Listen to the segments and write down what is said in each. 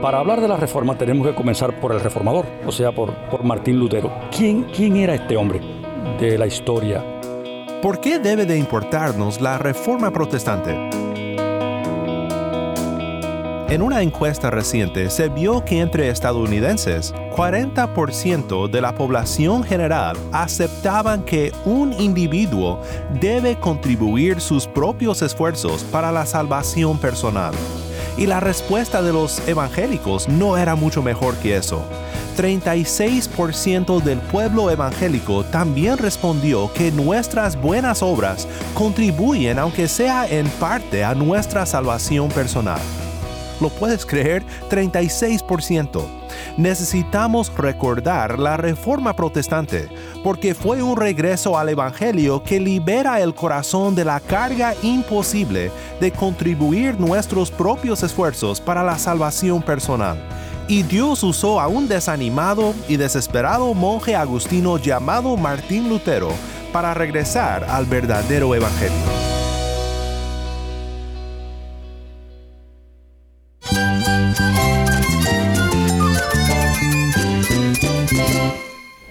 Para hablar de la reforma tenemos que comenzar por el reformador, o sea, por, por Martín Lutero. ¿Quién, ¿Quién era este hombre de la historia? ¿Por qué debe de importarnos la reforma protestante? En una encuesta reciente se vio que entre estadounidenses, 40% de la población general aceptaban que un individuo debe contribuir sus propios esfuerzos para la salvación personal. Y la respuesta de los evangélicos no era mucho mejor que eso. 36% del pueblo evangélico también respondió que nuestras buenas obras contribuyen aunque sea en parte a nuestra salvación personal. ¿Lo puedes creer? 36%. Necesitamos recordar la reforma protestante, porque fue un regreso al Evangelio que libera el corazón de la carga imposible de contribuir nuestros propios esfuerzos para la salvación personal. Y Dios usó a un desanimado y desesperado monje agustino llamado Martín Lutero para regresar al verdadero Evangelio.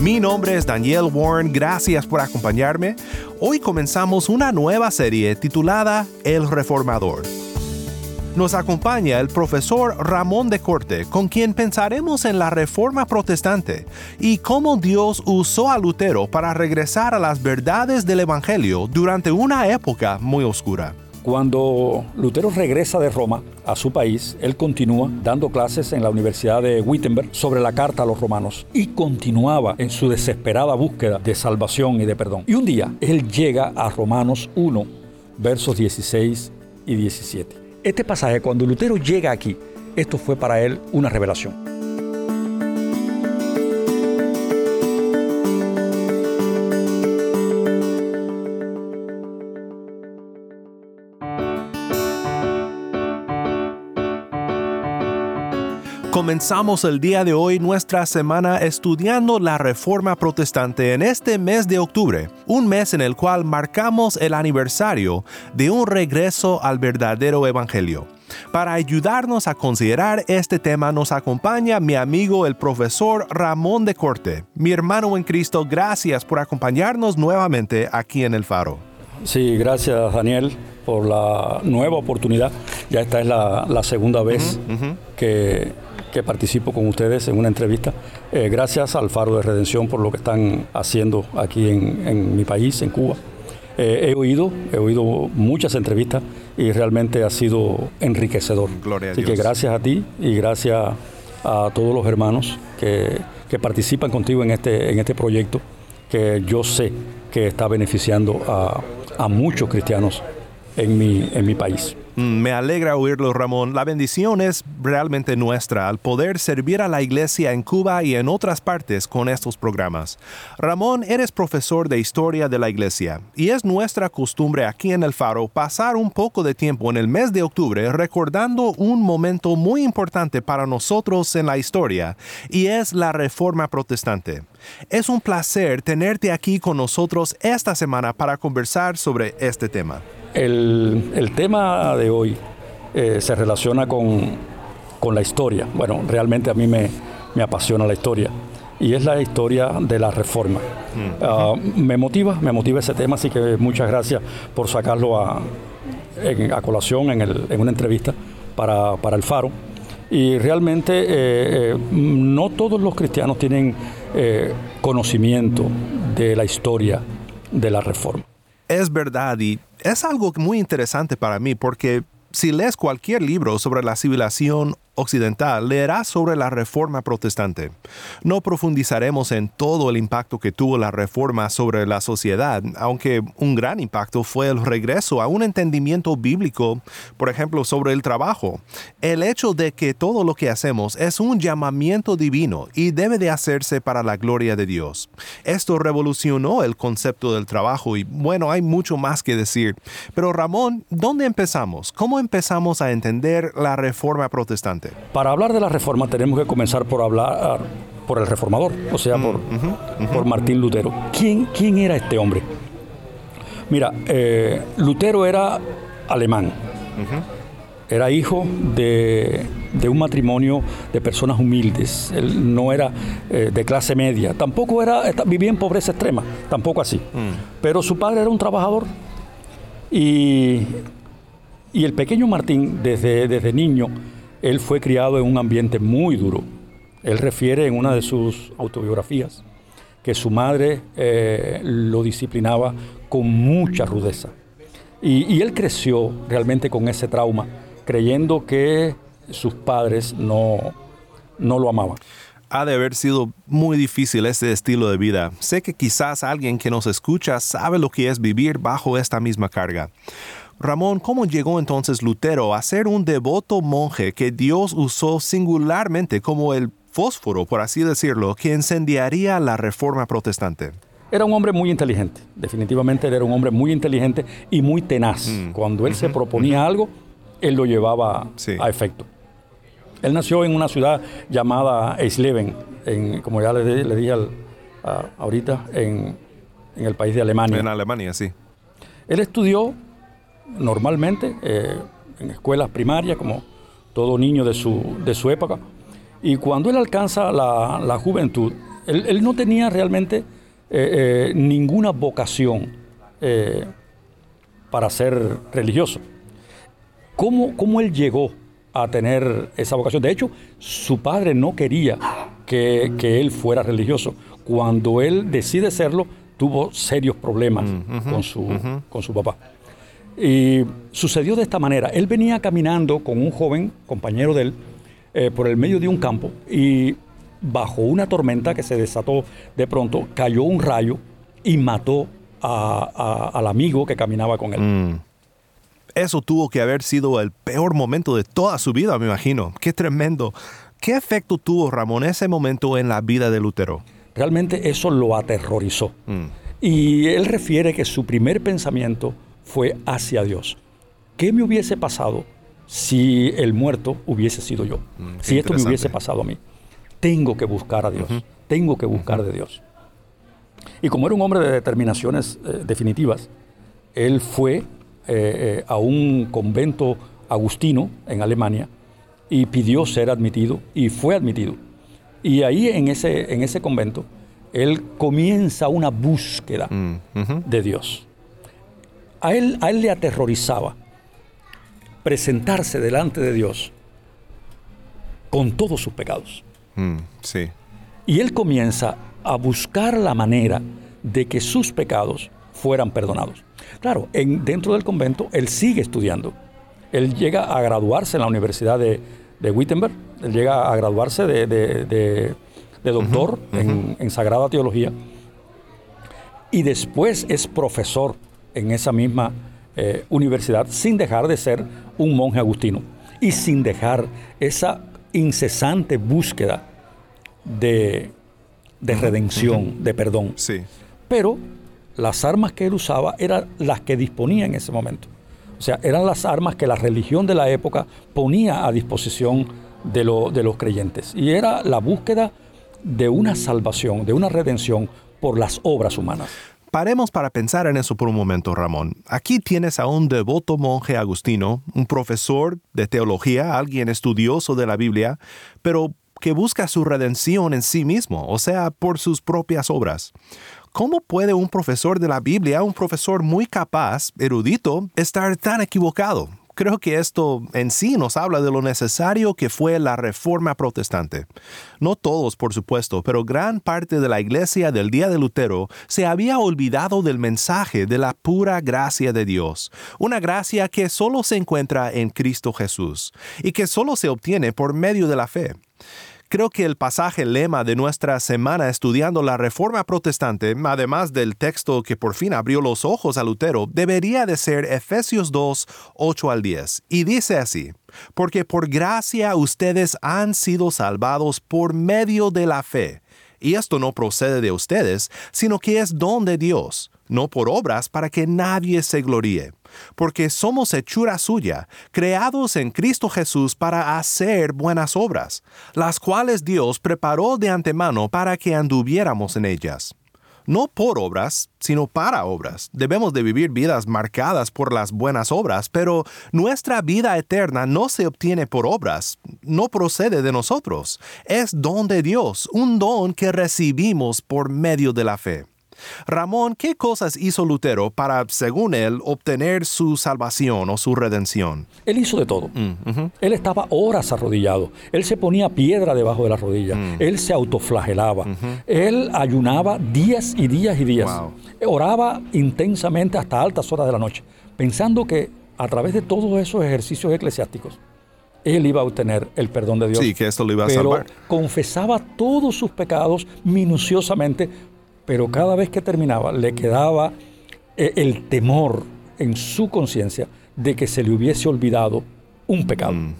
Mi nombre es Daniel Warren, gracias por acompañarme. Hoy comenzamos una nueva serie titulada El Reformador. Nos acompaña el profesor Ramón de Corte, con quien pensaremos en la reforma protestante y cómo Dios usó a Lutero para regresar a las verdades del Evangelio durante una época muy oscura. Cuando Lutero regresa de Roma a su país, él continúa dando clases en la Universidad de Wittenberg sobre la carta a los romanos y continuaba en su desesperada búsqueda de salvación y de perdón. Y un día él llega a Romanos 1, versos 16 y 17. Este pasaje, cuando Lutero llega aquí, esto fue para él una revelación. Comenzamos el día de hoy nuestra semana estudiando la Reforma Protestante en este mes de octubre, un mes en el cual marcamos el aniversario de un regreso al verdadero Evangelio. Para ayudarnos a considerar este tema nos acompaña mi amigo el profesor Ramón de Corte. Mi hermano en Cristo, gracias por acompañarnos nuevamente aquí en el Faro. Sí, gracias Daniel por la nueva oportunidad. Ya esta es la, segunda vez que que participo con ustedes en una entrevista. Eh, gracias al Faro de Redención por lo que están haciendo aquí en, mi país, en Cuba. Eh, he oído, he oído muchas entrevistas y realmente ha sido enriquecedor. Gloria Así que gracias a ti y gracias a todos los hermanos que, participan contigo en este, en este proyecto que yo sé que está beneficiando a, a muchos cristianos en mi, en mi país. Mm, me alegra oírlo, Ramón. La bendición es realmente nuestra al poder servir a la iglesia en Cuba y en otras partes con estos programas. Ramón, eres profesor de historia de la iglesia y es nuestra costumbre aquí en el Faro pasar un poco de tiempo en el mes de octubre recordando un momento muy importante para nosotros en la historia y es la Reforma Protestante. Es un placer tenerte aquí con nosotros esta semana para conversar sobre este tema. El, tema de hoy eh, se relaciona con, la historia. Bueno, realmente a mí me, apasiona la historia y es la historia de la reforma. Mm. Ah, me motiva, me motiva ese tema, así que muchas gracias por sacarlo a, a colación en, una entrevista para, el Faro. Y realmente eh, eh, no todos los cristianos tienen conocimiento de la historia de la reforma. Es verdad y es algo muy interesante para mí porque si lees cualquier libro sobre la civilización Occidental leerá sobre la Reforma Protestante. No profundizaremos en todo el impacto que tuvo la Reforma sobre la sociedad, aunque un gran impacto fue el regreso a un entendimiento bíblico, por ejemplo, sobre el trabajo. El hecho de que todo lo que hacemos es un llamamiento divino y debe de hacerse para la gloria de Dios. Esto revolucionó el concepto del trabajo y bueno, hay mucho más que decir. Pero Ramón, ¿dónde empezamos? ¿Cómo empezamos a entender la Reforma Protestante? Para hablar de la reforma tenemos que comenzar por hablar por el reformador, o sea, por, por Martín Lutero. ¿Quién, ¿Quién era este hombre? Mira, eh, Lutero era alemán. Era hijo de, de, un matrimonio de personas humildes. Él no era eh, de clase media. Tampoco era, vivía en pobreza extrema. Tampoco así. Pero su padre era un trabajador. Y, y el pequeño Martín, desde, desde niño, él fue criado en un ambiente muy duro. Él refiere en una de sus autobiografías que su madre eh, lo disciplinaba con mucha rudeza. Y, él creció realmente con ese trauma, creyendo que sus padres no, no lo amaban. Ha de haber sido muy difícil ese estilo de vida. Sé que quizás alguien que nos escucha sabe lo que es vivir bajo esta misma carga. Ramón, ¿cómo llegó entonces Lutero a ser un devoto monje que Dios usó singularmente como el fósforo, por así decirlo, que incendiaría la reforma protestante? Era un hombre muy inteligente, definitivamente era un hombre muy inteligente y muy tenaz. Mm. Cuando él se proponía algo, él lo llevaba a efecto. Él nació en una ciudad llamada Eisleben, en, como ya le, dije ahorita, en, en el país de Alemania. En Alemania, sí. Él estudió normalmente eh, en escuelas primarias, como todo niño de su, de su época. Y cuando él alcanza la, juventud, él, no tenía realmente eh, eh, ninguna vocación para ser religioso. ¿Cómo, ¿Cómo, él llegó a tener esa vocación? De hecho, su padre no quería que, que él fuera religioso. Cuando él decide serlo, tuvo serios problemas mm, con, su, con su papá. Y sucedió de esta manera. Él venía caminando con un joven compañero de él eh, por el medio de un campo y bajo una tormenta que se desató de pronto, cayó un rayo y mató al amigo que caminaba con él. Mm. Eso tuvo que haber sido el peor momento de toda su vida, me imagino. Qué tremendo. ¿Qué efecto tuvo Ramón ese momento en la vida de Lutero? Realmente eso lo aterrorizó. Mm. Y él refiere que su primer pensamiento fue hacia Dios. ¿Qué me hubiese pasado si el muerto hubiese sido yo? Mm, si esto me hubiese pasado a mí. Tengo que buscar a Dios. Tengo que buscar de Dios. Y como era un hombre de determinaciones eh, definitivas, él fue eh, eh, a un convento agustino en Alemania y pidió ser admitido y fue admitido. Y ahí en ese, en ese convento, él comienza una búsqueda mm, de Dios a él, a él le aterrorizaba presentarse delante de Dios con todos sus pecados. Mm, sí. Y él comienza a buscar la manera de que sus pecados fueran perdonados. Claro, en, dentro del convento él sigue estudiando. Él llega a graduarse en la Universidad de, Wittenberg, él llega a graduarse de, doctor en, en Sagrada Teología y después es profesor en esa misma eh, universidad sin dejar de ser un monje agustino y sin dejar esa incesante búsqueda de, redención, de perdón. Sí. Pero las armas que él usaba eran las que disponía en ese momento. O sea, eran las armas que la religión de la época ponía a disposición de, de los creyentes. Y era la búsqueda de una salvación, de una redención por las obras humanas. Paremos para pensar en eso por un momento, Ramón. Aquí tienes a un devoto monje agustino, un profesor de teología, alguien estudioso de la Biblia, pero que busca su redención en sí mismo, o sea, por sus propias obras. ¿Cómo puede un profesor de la Biblia, un profesor muy capaz, erudito, estar tan equivocado? Creo que esto en sí nos habla de lo necesario que fue la reforma protestante. No todos, por supuesto, pero gran parte de la iglesia del día de Lutero se había olvidado del mensaje de la pura gracia de Dios, una gracia que solo se encuentra en Cristo Jesús y que solo se obtiene por medio de la fe. Creo que el pasaje lema de nuestra semana estudiando la Reforma Protestante, además del texto que por fin abrió los ojos a Lutero, debería de ser Efesios 2, 8 al 10. Y dice así, porque por gracia ustedes han sido salvados por medio de la fe. Y esto no procede de ustedes, sino que es don de Dios, no por obras para que nadie se gloríe porque somos hechura suya, creados en Cristo Jesús para hacer buenas obras, las cuales Dios preparó de antemano para que anduviéramos en ellas. No por obras, sino para obras. Debemos de vivir vidas marcadas por las buenas obras, pero nuestra vida eterna no se obtiene por obras, no procede de nosotros. Es don de Dios, un don que recibimos por medio de la fe. Ramón, ¿qué cosas hizo Lutero para, según él, obtener su salvación o su redención? Él hizo de todo. Mm, él estaba horas arrodillado. Él se ponía piedra debajo de la rodilla. Mm. Él se autoflagelaba. Él ayunaba días y días y días. Oraba intensamente hasta altas horas de la noche, pensando que a través de todos esos ejercicios eclesiásticos, él iba a obtener el perdón de Dios. Sí, que esto lo iba a pero confesaba todos sus pecados minuciosamente pero cada vez que terminaba le quedaba eh, el temor en su conciencia de que se le hubiese olvidado un pecado. Mm.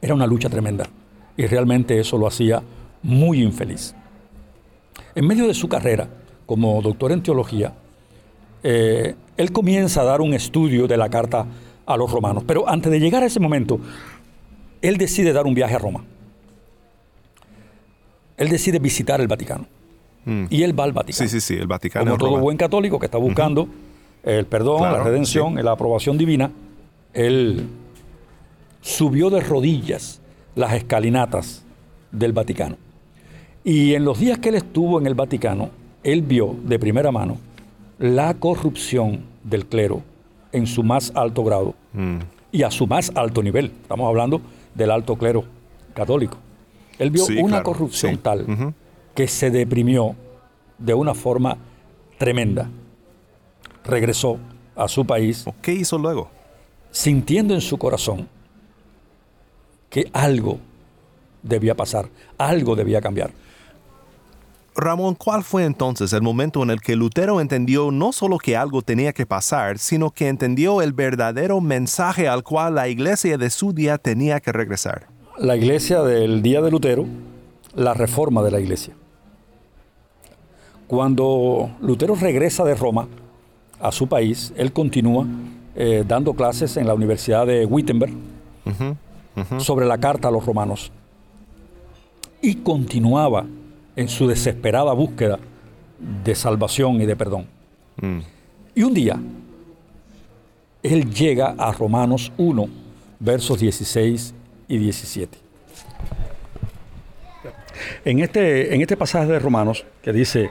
Era una lucha tremenda y realmente eso lo hacía muy infeliz. En medio de su carrera como doctor en teología, eh, él comienza a dar un estudio de la carta a los romanos, pero antes de llegar a ese momento, él decide dar un viaje a Roma. Él decide visitar el Vaticano. Mm. Y él va al Vaticano. Sí, sí, sí, el Vaticano. Como todo buen católico que está buscando el perdón, la redención, la aprobación divina, él subió de rodillas las escalinatas del Vaticano. Y en los días que él estuvo en el Vaticano, él vio de primera mano la corrupción del clero en su más alto grado mm. y a su más alto nivel. Estamos hablando del alto clero católico. Él vio una corrupción tal que se deprimió de una forma tremenda. Regresó a su país. ¿Qué hizo luego? Sintiendo en su corazón que algo debía pasar, algo debía cambiar. Ramón, ¿cuál fue entonces el momento en el que Lutero entendió no solo que algo tenía que pasar, sino que entendió el verdadero mensaje al cual la iglesia de su día tenía que regresar? La iglesia del día de Lutero, la reforma de la iglesia. Cuando Lutero regresa de Roma a su país, él continúa eh, dando clases en la Universidad de Wittenberg sobre la carta a los romanos. Y continuaba en su desesperada búsqueda de salvación y de perdón. Mm. Y un día, él llega a Romanos 1, versos 16 y 17. En este, en este pasaje de Romanos que dice,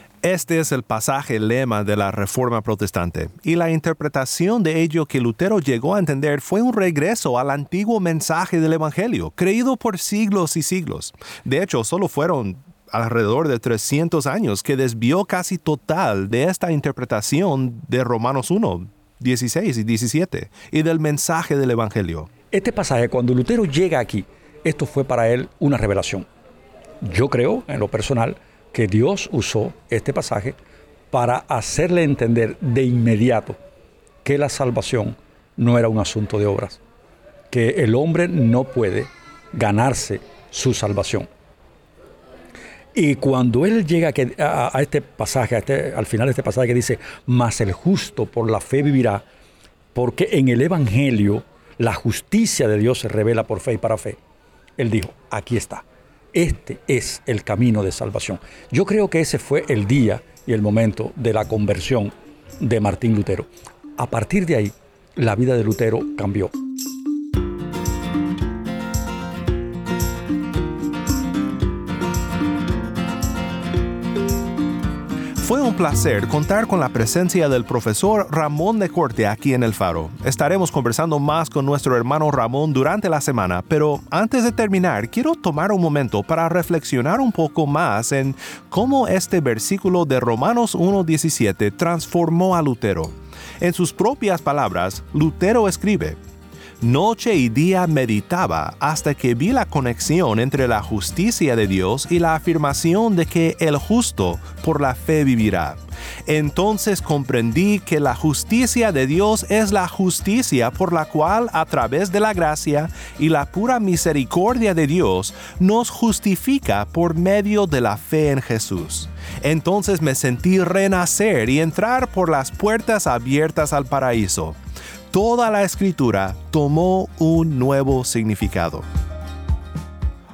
Este es el pasaje lema de la Reforma Protestante, y la interpretación de ello que Lutero llegó a entender fue un regreso al antiguo mensaje del Evangelio, creído por siglos y siglos. De hecho, solo fueron alrededor de 300 años que desvió casi total de esta interpretación de Romanos 1, 16 y 17, y del mensaje del Evangelio. Este pasaje, cuando Lutero llega aquí, esto fue para él una revelación. Yo creo, en lo personal, que Dios usó este pasaje para hacerle entender de inmediato que la salvación no era un asunto de obras, que el hombre no puede ganarse su salvación. Y cuando él llega a, este pasaje, este, al final de este pasaje que dice, mas el justo por la fe vivirá, porque en el Evangelio la justicia de Dios se revela por fe y para fe. Él dijo, aquí está, Este es el camino de salvación. Yo creo que ese fue el día y el momento de la conversión de Martín Lutero. A partir de ahí, la vida de Lutero cambió. Fue un placer contar con la presencia del profesor Ramón de Corte aquí en El Faro. Estaremos conversando más con nuestro hermano Ramón durante la semana, pero antes de terminar, quiero tomar un momento para reflexionar un poco más en cómo este versículo de Romanos 1.17 transformó a Lutero. En sus propias palabras, Lutero escribe, Noche y día meditaba hasta que vi la conexión entre la justicia de Dios y la afirmación de que el justo por la fe vivirá. Entonces comprendí que la justicia de Dios es la justicia por la cual a través de la gracia y la pura misericordia de Dios nos justifica por medio de la fe en Jesús. Entonces me sentí renacer y entrar por las puertas abiertas al paraíso toda la escritura tomó un nuevo significado.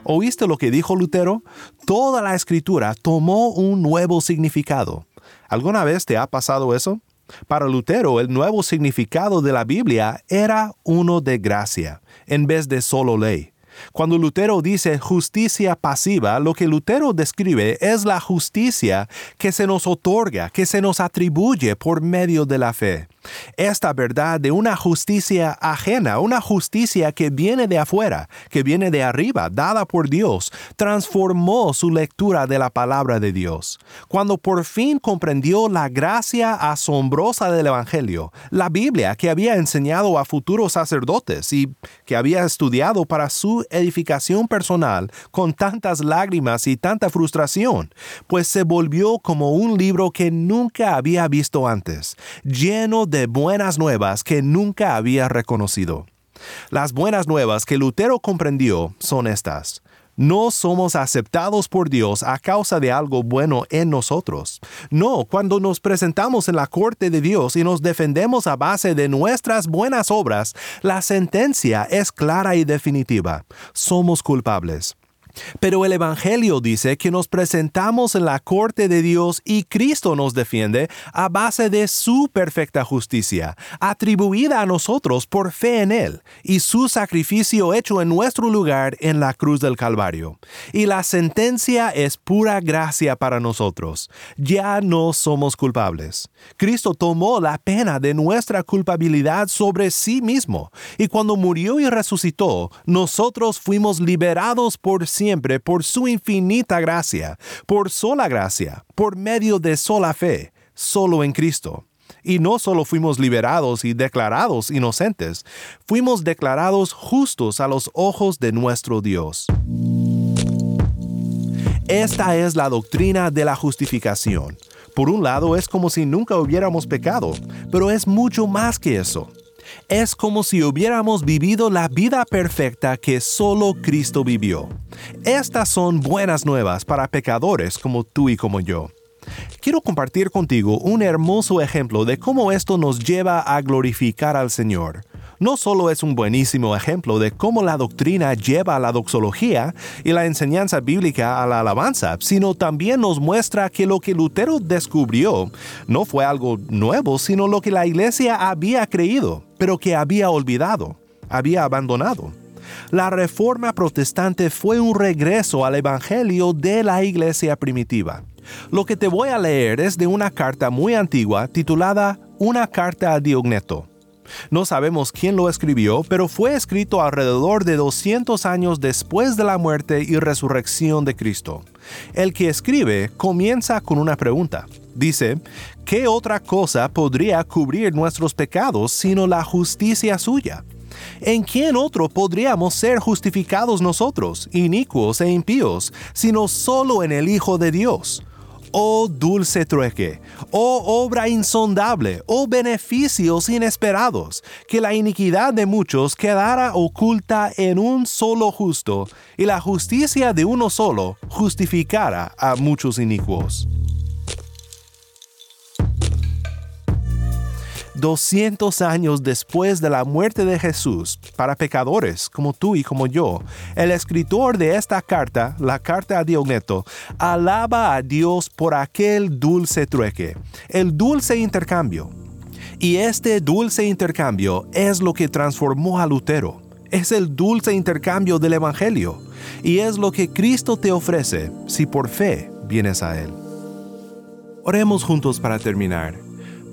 ¿Oíste lo que dijo Lutero? Toda la escritura tomó un nuevo significado. ¿Alguna vez te ha pasado eso? Para Lutero, el nuevo significado de la Biblia era uno de gracia, en vez de solo ley. Cuando Lutero dice justicia pasiva, lo que Lutero describe es la justicia que se nos otorga, que se nos atribuye por medio de la fe esta verdad de una justicia ajena, una justicia que viene de afuera, que viene de arriba, dada por Dios, transformó su lectura de la palabra de Dios. Cuando por fin comprendió la gracia asombrosa del Evangelio, la Biblia que había enseñado a futuros sacerdotes y que había estudiado para su edificación personal con tantas lágrimas y tanta frustración, pues se volvió como un libro que nunca había visto antes, lleno de buenas nuevas que nunca había reconocido. Las buenas nuevas que Lutero comprendió son estas. No somos aceptados por Dios a causa de algo bueno en nosotros. No, cuando nos presentamos en la corte de Dios y nos defendemos a base de nuestras buenas obras, la sentencia es clara y definitiva. Somos culpables. Pero el Evangelio dice que nos presentamos en la corte de Dios y Cristo nos defiende a base de su perfecta justicia, atribuida a nosotros por fe en Él, y su sacrificio hecho en nuestro lugar en la cruz del Calvario. Y la sentencia es pura gracia para nosotros. Ya no somos culpables. Cristo tomó la pena de nuestra culpabilidad sobre sí mismo, y cuando murió y resucitó, nosotros fuimos liberados por por su infinita gracia, por sola gracia, por medio de sola fe, solo en Cristo. Y no solo fuimos liberados y declarados inocentes, fuimos declarados justos a los ojos de nuestro Dios. Esta es la doctrina de la justificación. Por un lado es como si nunca hubiéramos pecado, pero es mucho más que eso es como si hubiéramos vivido la vida perfecta que solo Cristo vivió. Estas son buenas nuevas para pecadores como tú y como yo. Quiero compartir contigo un hermoso ejemplo de cómo esto nos lleva a glorificar al Señor no solo es un buenísimo ejemplo de cómo la doctrina lleva a la doxología y la enseñanza bíblica a la alabanza, sino también nos muestra que lo que Lutero descubrió no fue algo nuevo, sino lo que la iglesia había creído, pero que había olvidado, había abandonado. La reforma protestante fue un regreso al Evangelio de la iglesia primitiva. Lo que te voy a leer es de una carta muy antigua titulada Una carta a Diogneto. No sabemos quién lo escribió, pero fue escrito alrededor de 200 años después de la muerte y resurrección de Cristo. El que escribe comienza con una pregunta. Dice, ¿qué otra cosa podría cubrir nuestros pecados sino la justicia suya? ¿En quién otro podríamos ser justificados nosotros, inicuos e impíos, sino solo en el Hijo de Dios? oh dulce trueque, oh obra insondable, oh beneficios inesperados, que la iniquidad de muchos quedara oculta en un solo justo, y la justicia de uno solo justificara a muchos inicuos. 200 años después de la muerte de Jesús, para pecadores como tú y como yo, el escritor de esta carta, la carta a Diogneto, alaba a Dios por aquel dulce trueque, el dulce intercambio. Y este dulce intercambio es lo que transformó a Lutero. Es el dulce intercambio del Evangelio. Y es lo que Cristo te ofrece si por fe vienes a Él. Oremos juntos para terminar.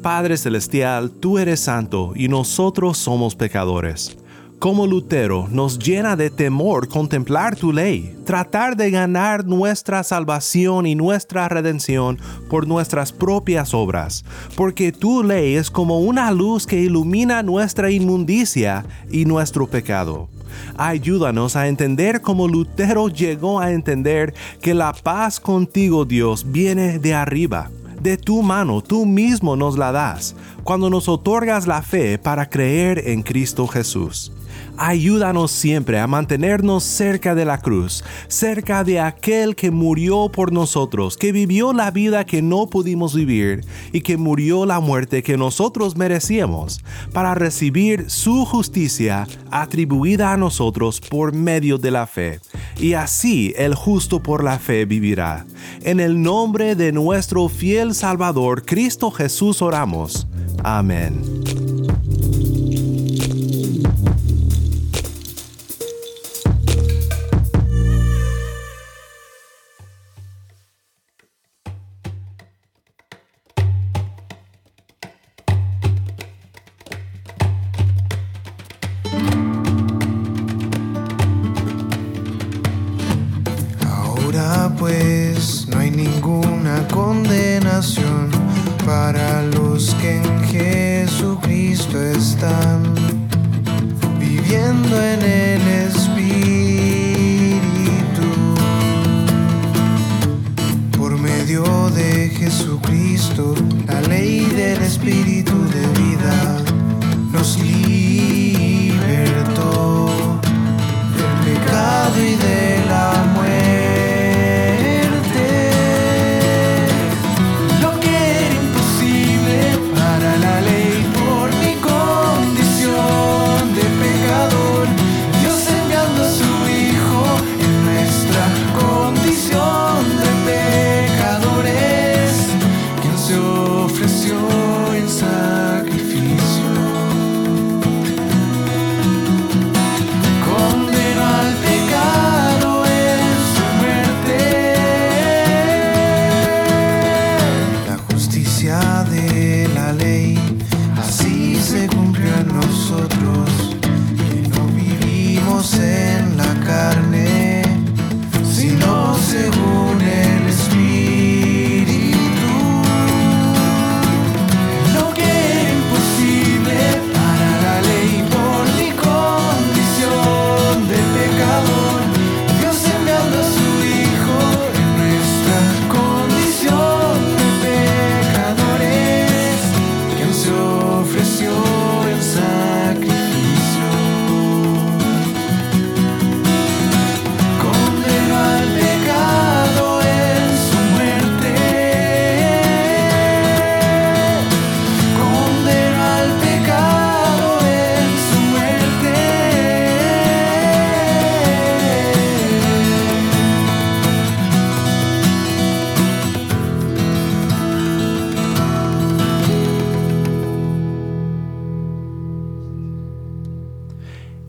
Padre Celestial, tú eres santo y nosotros somos pecadores. Como Lutero nos llena de temor contemplar tu ley, tratar de ganar nuestra salvación y nuestra redención por nuestras propias obras, porque tu ley es como una luz que ilumina nuestra inmundicia y nuestro pecado. Ayúdanos a entender como Lutero llegó a entender que la paz contigo Dios viene de arriba de tu mano tú mismo nos la das, cuando nos otorgas la fe para creer en Cristo Jesús. Ayúdanos siempre a mantenernos cerca de la cruz, cerca de aquel que murió por nosotros, que vivió la vida que no pudimos vivir y que murió la muerte que nosotros merecíamos, para recibir su justicia atribuida a nosotros por medio de la fe. Y así el justo por la fe vivirá. En el nombre de nuestro fiel Salvador, Cristo Jesús, oramos. Amén.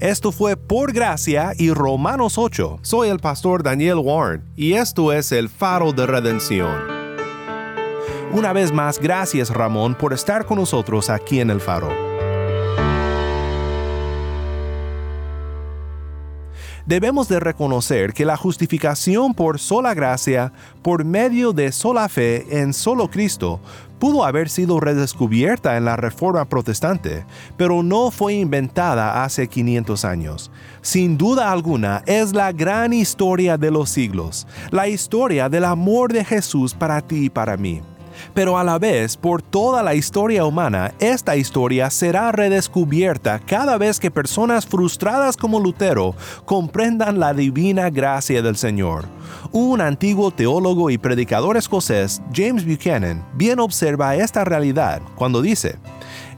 Esto fue Por Gracia y Romanos 8. Soy el pastor Daniel Warren y esto es el faro de redención. Una vez más, gracias Ramón por estar con nosotros aquí en el faro. Debemos de reconocer que la justificación por sola gracia, por medio de sola fe en solo Cristo, pudo haber sido redescubierta en la Reforma Protestante, pero no fue inventada hace 500 años. Sin duda alguna, es la gran historia de los siglos, la historia del amor de Jesús para ti y para mí. Pero a la vez, por toda la historia humana, esta historia será redescubierta cada vez que personas frustradas como Lutero comprendan la divina gracia del Señor. Un antiguo teólogo y predicador escocés, James Buchanan, bien observa esta realidad cuando dice,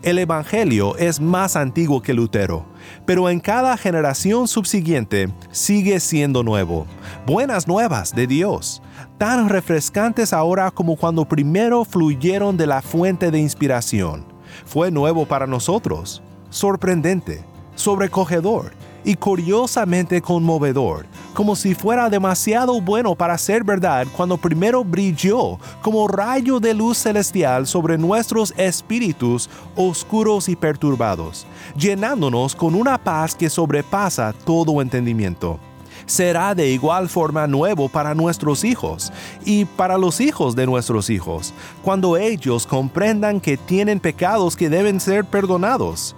El Evangelio es más antiguo que Lutero, pero en cada generación subsiguiente sigue siendo nuevo. Buenas nuevas de Dios, tan refrescantes ahora como cuando primero fluyeron de la fuente de inspiración. Fue nuevo para nosotros, sorprendente, sobrecogedor y curiosamente conmovedor, como si fuera demasiado bueno para ser verdad cuando primero brilló como rayo de luz celestial sobre nuestros espíritus oscuros y perturbados, llenándonos con una paz que sobrepasa todo entendimiento. Será de igual forma nuevo para nuestros hijos y para los hijos de nuestros hijos, cuando ellos comprendan que tienen pecados que deben ser perdonados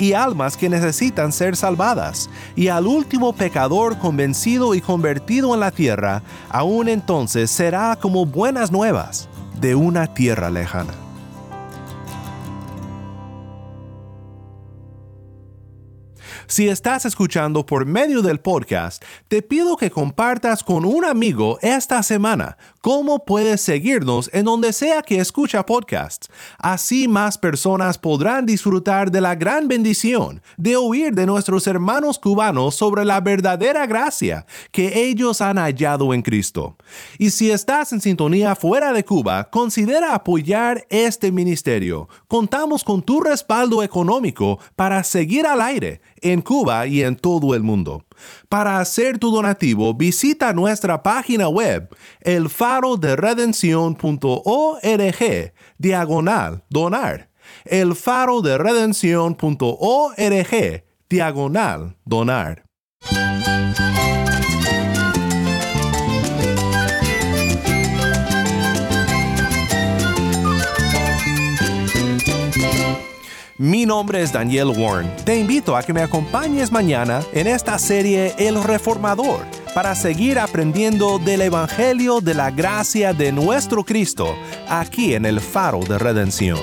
y almas que necesitan ser salvadas, y al último pecador convencido y convertido en la tierra, aún entonces será como buenas nuevas de una tierra lejana. Si estás escuchando por medio del podcast, te pido que compartas con un amigo esta semana cómo puedes seguirnos en donde sea que escucha podcasts. Así más personas podrán disfrutar de la gran bendición de oír de nuestros hermanos cubanos sobre la verdadera gracia que ellos han hallado en Cristo. Y si estás en sintonía fuera de Cuba, considera apoyar este ministerio. Contamos con tu respaldo económico para seguir al aire en Cuba y en todo el mundo. Para hacer tu donativo, visita nuestra página web elfaroderedención.org diagonal donar. elfaroderedención.org diagonal donar. Mi nombre es Daniel Warren. Te invito a que me acompañes mañana en esta serie El Reformador para seguir aprendiendo del Evangelio de la gracia de nuestro Cristo aquí en el Faro de Redención.